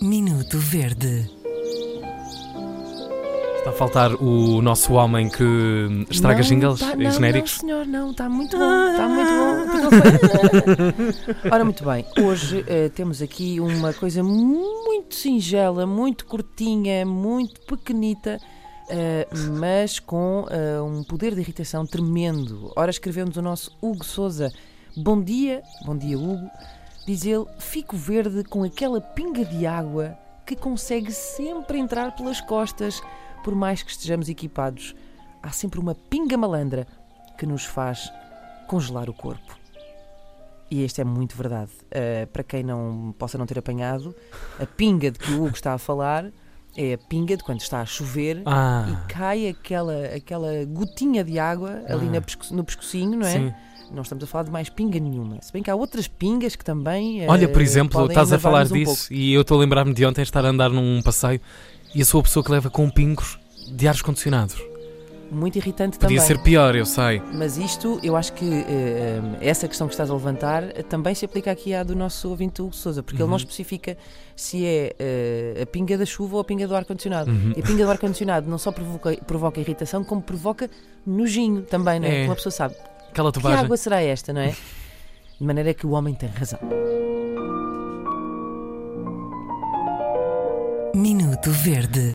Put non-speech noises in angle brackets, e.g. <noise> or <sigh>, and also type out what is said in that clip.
Minuto Verde. Está a faltar o nosso homem que estraga Não, jingles tá- e não, genéricos. Não, senhor, não, está muito bom, está muito bom. <laughs> Ora, muito bem, hoje eh, temos aqui uma coisa muito singela, muito curtinha, muito pequenita, eh, mas com eh, um poder de irritação tremendo. Ora, escreveu-nos o nosso Hugo Souza. Bom dia, bom dia, Hugo. Diz ele: Fico verde com aquela pinga de água que consegue sempre entrar pelas costas, por mais que estejamos equipados. Há sempre uma pinga malandra que nos faz congelar o corpo. E este é muito verdade. Uh, para quem não possa não ter apanhado, a pinga de que o Hugo está a falar é a pinga de quando está a chover Ah, e cai aquela, aquela gotinha de água ali Ah. na pesco- no pescocinho, não é? sim. Não estamos a falar de mais pinga nenhuma. Se bem que há outras pingas que também. eh, Olha, por exemplo, estás a falar um disso e eu estou a lembrar-me de ontem estar a andar num passeio e eu sou a pessoa que leva com pingos de ares condicionados. Muito irritante Podia também. ser pior, eu sei. Mas isto, eu acho que eh, essa questão que estás a levantar eh, também se aplica aqui à do nosso ouvinte Hugo Souza, porque ele Uhum. não especifica se é eh, a pinga da chuva ou a pinga do ar-condicionado. Uhum. E a pinga do ar-condicionado não só provoca, provoca irritação, como provoca nojinho também, não é? É. Uma pessoa sabe Aquela que tubagem. água será esta, não é? De maneira que o homem tem razão. Minuto Verde.